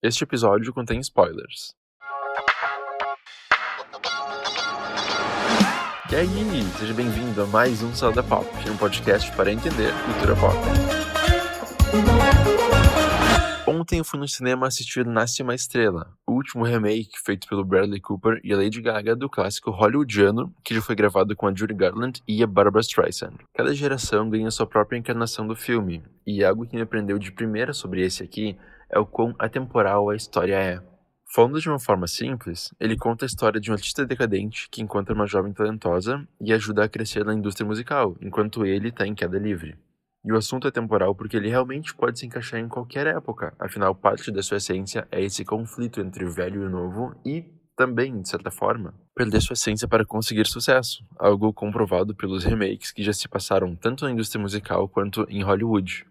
Este episódio contém spoilers. E aí, seja bem-vindo a mais um Salada Pop, um podcast para entender cultura pop. Ontem eu fui no cinema assistir Nasce uma Estrela, o último remake feito pelo Bradley Cooper e a Lady Gaga do clássico hollywoodiano, que já foi gravado com a Judy Garland e a Barbara Streisand. Cada geração ganha sua própria encarnação do filme, e algo que me aprendeu de primeira sobre esse aqui é o quão atemporal a história é. Falando de uma forma simples, ele conta a história de um artista decadente que encontra uma jovem talentosa e ajuda a crescer na indústria musical, enquanto ele está em queda livre. E o assunto é temporal porque ele realmente pode se encaixar em qualquer época, afinal, parte da sua essência é esse conflito entre o velho e o novo e também, de certa forma, perder sua essência para conseguir sucesso, algo comprovado pelos remakes que já se passaram tanto na indústria musical quanto em Hollywood.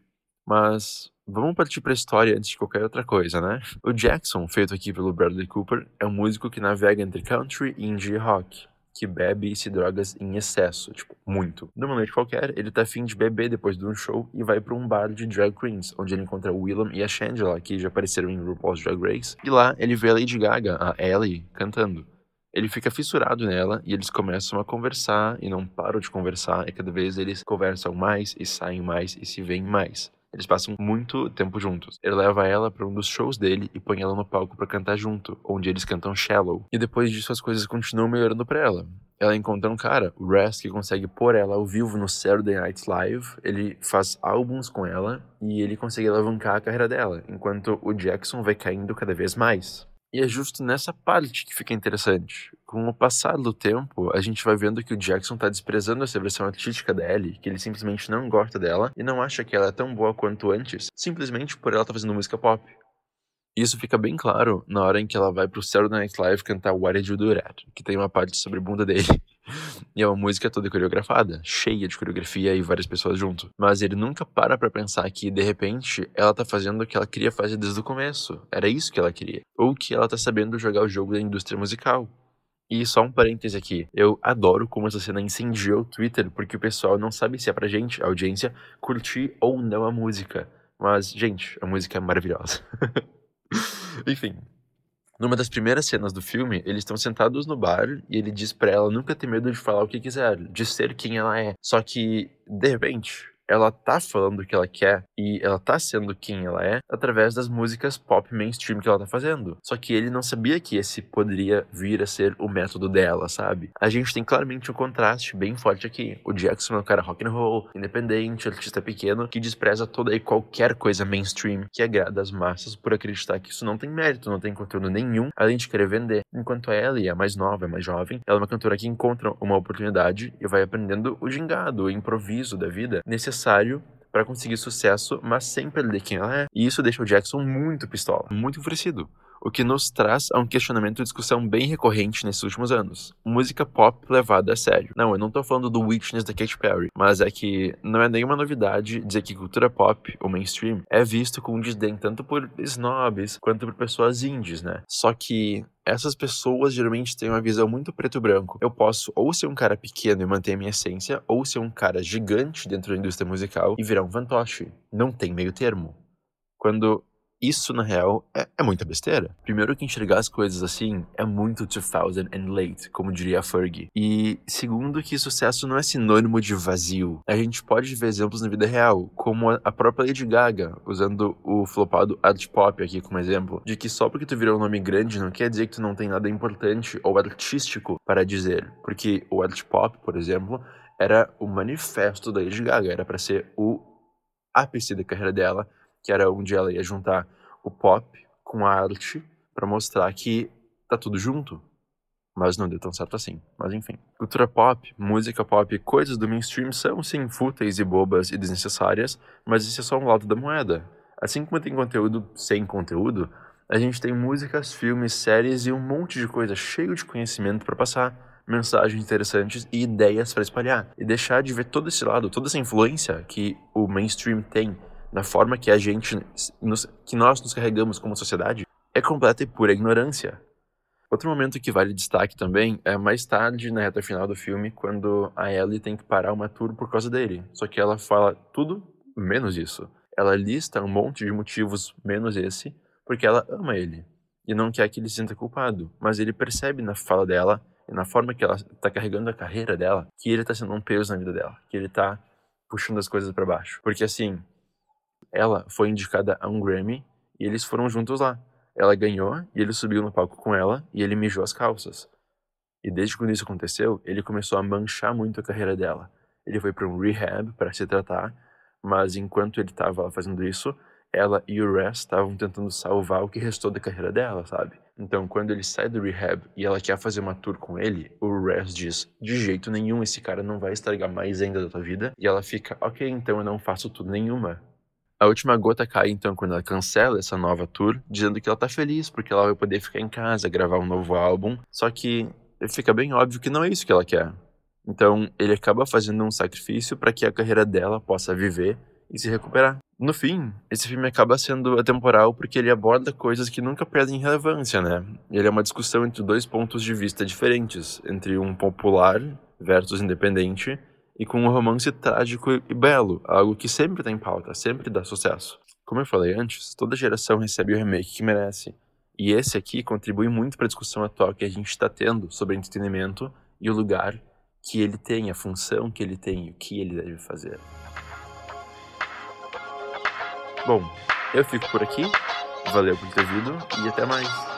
Mas vamos partir para a história antes de qualquer outra coisa, né? O Jackson, feito aqui pelo Bradley Cooper, é um músico que navega entre country, indie e rock, que bebe e se drogas em excesso, tipo, muito. Numa noite qualquer, ele tá afim de beber depois de um show e vai para um bar de drag queens, onde ele encontra o Willem e a Shangela, que já apareceram em RuPaul's Drag Race, e lá ele vê a Lady Gaga, a Ellie, cantando. Ele fica fissurado nela e eles começam a conversar e não param de conversar, e cada vez eles conversam mais e saem mais e se veem mais. Eles passam muito tempo juntos. Ele leva ela para um dos shows dele e põe ela no palco para cantar junto, onde eles cantam Shallow. E depois disso as coisas continuam melhorando para ela. Ela encontra um cara, o Raz, que consegue pôr ela ao vivo no Saturday Night Live. Ele faz álbuns com ela e ele consegue alavancar a carreira dela, enquanto o Jackson vai caindo cada vez mais. E é justo nessa parte que fica interessante. Com o passar do tempo, a gente vai vendo que o Jackson tá desprezando essa versão artística Ellie, que ele simplesmente não gosta dela e não acha que ela é tão boa quanto antes, simplesmente por ela estar tá fazendo música pop. Isso fica bem claro na hora em que ela vai pro Saturday Night Live cantar What Did You Do That, que tem uma parte sobre bunda dele. E é uma música toda coreografada, cheia de coreografia e várias pessoas junto. Mas ele nunca para pra pensar que, de repente, ela tá fazendo o que ela queria fazer desde o começo. Era isso que ela queria. Ou que ela tá sabendo jogar o jogo da indústria musical. E só um parêntese aqui, eu adoro como essa cena incendiou o Twitter, porque o pessoal não sabe se é pra gente, a audiência, curtir ou não a música. Mas, gente, a música é maravilhosa. Enfim, numa das primeiras cenas do filme, eles estão sentados no bar e ele diz para ela nunca ter medo de falar o que quiser, de ser quem ela é. Só que, de repente, ela tá falando o que ela quer e ela tá sendo quem ela é através das músicas pop mainstream que ela tá fazendo. Só que ele não sabia que esse poderia vir a ser o método dela, sabe? A gente tem claramente um contraste bem forte aqui. O Jackson é um cara rock and roll, independente, artista pequeno, que despreza toda e qualquer coisa mainstream que agrada as massas por acreditar que isso não tem mérito, não tem conteúdo nenhum, além de querer vender. Enquanto ela é mais nova, é mais jovem, ela é uma cantora que encontra uma oportunidade e vai aprendendo o gingado, o improviso da vida necessário necessário para conseguir sucesso, mas sem perder quem ela é. E isso deixa o Jackson muito pistola, muito enfurecido. O que nos traz a um questionamento e discussão bem recorrente nesses últimos anos. Música pop levada a sério. Não, eu não tô falando do Witness da Katy Perry, mas é que não é nenhuma novidade dizer que cultura pop, ou mainstream, é visto com desdém tanto por snobs quanto por pessoas indies, né? Só que essas pessoas geralmente têm uma visão muito preto e branco. Eu posso ou ser um cara pequeno e manter a minha essência, ou ser um cara gigante dentro da indústria musical e virar um fantoche. Não tem meio termo. Quando isso, na real, é, é, muita besteira. Primeiro que enxergar as coisas assim é muito 2000 and late, como diria a Fergie. E segundo que sucesso não é sinônimo de vazio. A gente pode ver exemplos na vida real, como a própria Lady Gaga, usando o flopado art pop aqui como exemplo, de que só porque tu virou um nome grande não quer dizer que tu não tem nada importante ou artístico para dizer. Porque o art pop, por exemplo, era o manifesto da Lady Gaga, era para ser o ápice da carreira dela que era onde ela ia juntar o pop com a arte para mostrar que tá tudo junto. Mas não deu tão certo assim. Mas enfim. Cultura pop, música pop, coisas do mainstream são sim fúteis e bobas e desnecessárias, mas isso é só um lado da moeda. Assim como tem conteúdo sem conteúdo, a gente tem músicas, filmes, séries e um monte de coisa cheio de conhecimento para passar, mensagens interessantes e ideias para espalhar. E deixar de ver todo esse lado, toda essa influência que o mainstream tem na forma que a gente, nos, que nós nos carregamos como sociedade, é completa e pura ignorância. Outro momento que vale destaque também é mais tarde, na reta final do filme, quando a Ellie tem que parar uma tour por causa dele. Só que ela fala tudo menos isso. Ela lista um monte de motivos menos esse porque ela ama ele e não quer que ele se sinta culpado. Mas ele percebe na fala dela e na forma que ela está carregando a carreira dela que ele está sendo um peso na vida dela, que ele está puxando as coisas para baixo. Porque assim, ela foi indicada a um Grammy e eles foram juntos lá. Ela ganhou e ele subiu no palco com ela e ele mijou as calças. E desde quando isso aconteceu, ele começou a manchar muito a carreira dela. Ele foi para um rehab para se tratar, mas enquanto ele estava fazendo isso, ela e o Rest estavam tentando salvar o que restou da carreira dela, sabe? Então, quando ele sai do rehab e ela quer fazer uma tour com ele, o Rest diz: de jeito nenhum, esse cara não vai estragar mais ainda da tua vida. E ela fica: ok, então eu não faço tudo nenhuma. A última gota cai então quando ela cancela essa nova tour, dizendo que ela tá feliz porque ela vai poder ficar em casa, gravar um novo álbum. Só que fica bem óbvio que não é isso que ela quer. Então, ele acaba fazendo um sacrifício para que a carreira dela possa viver e se recuperar. No fim, esse filme acaba sendo atemporal porque ele aborda coisas que nunca perdem relevância, né? Ele é uma discussão entre dois pontos de vista diferentes, entre um popular versus independente e com um romance trágico e belo, algo que sempre tem pauta, sempre dá sucesso. Como eu falei antes, toda geração recebe o remake que merece. E esse aqui contribui muito para a discussão atual que a gente está tendo sobre entretenimento e o lugar que ele tem, a função que ele tem, o que ele deve fazer. Bom, eu fico por aqui. Valeu por ter vindo e até mais.